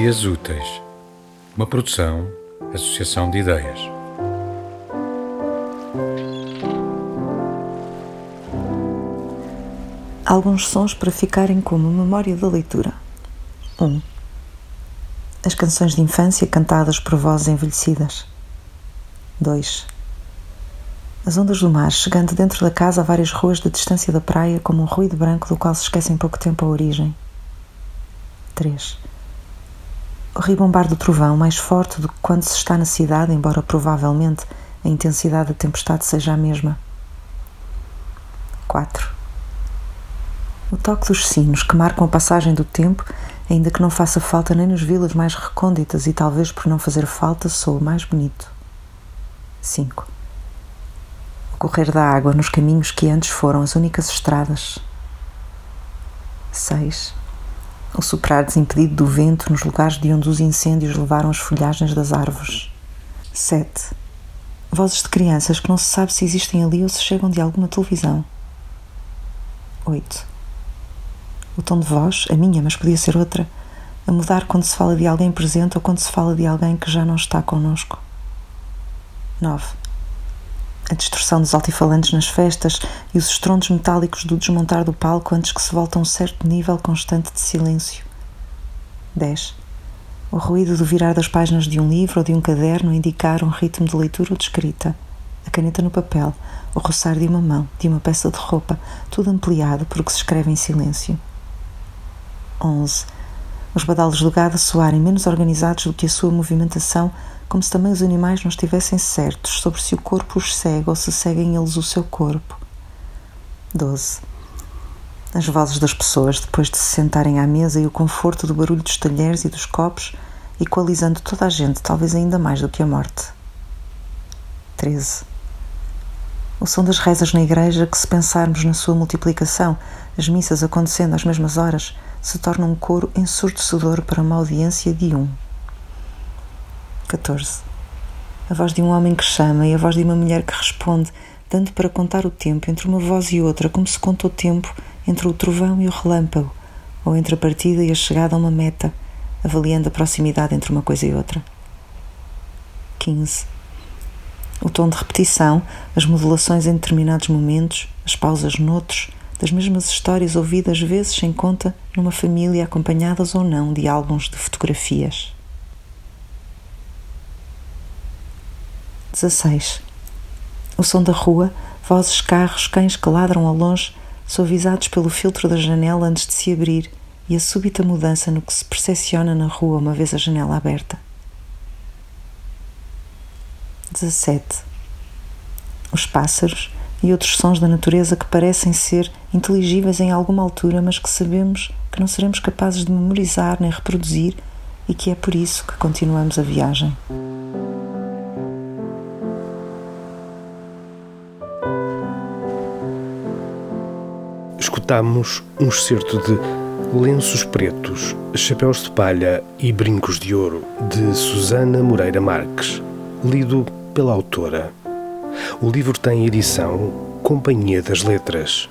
Dias Úteis, uma produção, associação de ideias. Alguns sons para ficarem como memória da leitura. 1. Um, as canções de infância cantadas por vozes envelhecidas. 2. As ondas do mar chegando dentro da casa a várias ruas de distância da praia como um ruído branco do qual se esquece em pouco tempo a origem. 3. O ribombar do trovão mais forte do que quando se está na cidade, embora provavelmente a intensidade da tempestade seja a mesma. 4. O toque dos sinos que marcam a passagem do tempo ainda que não faça falta nem nos vilas mais recônditas e talvez por não fazer falta soa mais bonito. 5. O correr da água nos caminhos que antes foram as únicas estradas. 6. O soprar desimpedido do vento nos lugares de onde os incêndios levaram as folhagens das árvores. 7. Vozes de crianças que não se sabe se existem ali ou se chegam de alguma televisão. 8 o tom de voz, a minha, mas podia ser outra, a mudar quando se fala de alguém presente ou quando se fala de alguém que já não está connosco. 9. A distorção dos altifalantes nas festas e os estrondos metálicos do desmontar do palco antes que se volte a um certo nível constante de silêncio. 10. O ruído do virar das páginas de um livro ou de um caderno indicar um ritmo de leitura ou de escrita. A caneta no papel, o roçar de uma mão, de uma peça de roupa, tudo ampliado porque se escreve em silêncio. 11. Os badalos do gado soarem menos organizados do que a sua movimentação, como se também os animais não estivessem certos sobre se o corpo os segue ou se seguem eles o seu corpo. 12. As vozes das pessoas depois de se sentarem à mesa e o conforto do barulho dos talheres e dos copos, equalizando toda a gente, talvez ainda mais do que a morte. 13. O som das rezas na igreja, que se pensarmos na sua multiplicação, as missas acontecendo às mesmas horas, se torna um coro ensurdecedor para uma audiência de um. 14. A voz de um homem que chama e a voz de uma mulher que responde, dando para contar o tempo entre uma voz e outra, como se conta o tempo entre o trovão e o relâmpago, ou entre a partida e a chegada a uma meta, avaliando a proximidade entre uma coisa e outra. 15. O tom de repetição, as modulações em determinados momentos, as pausas noutros, das mesmas histórias ouvidas vezes sem conta numa família acompanhadas ou não de álbuns de fotografias. 16. O som da rua, vozes, carros, cães que ladram ao longe, suavizados pelo filtro da janela antes de se abrir e a súbita mudança no que se percepciona na rua uma vez a janela aberta. 17. Os pássaros, e outros sons da natureza que parecem ser inteligíveis em alguma altura, mas que sabemos que não seremos capazes de memorizar nem reproduzir e que é por isso que continuamos a viagem. Escutamos um excerto de Lenços Pretos, Chapéus de Palha e Brincos de Ouro, de Susana Moreira Marques, lido pela autora. O livro tem edição Companhia das Letras.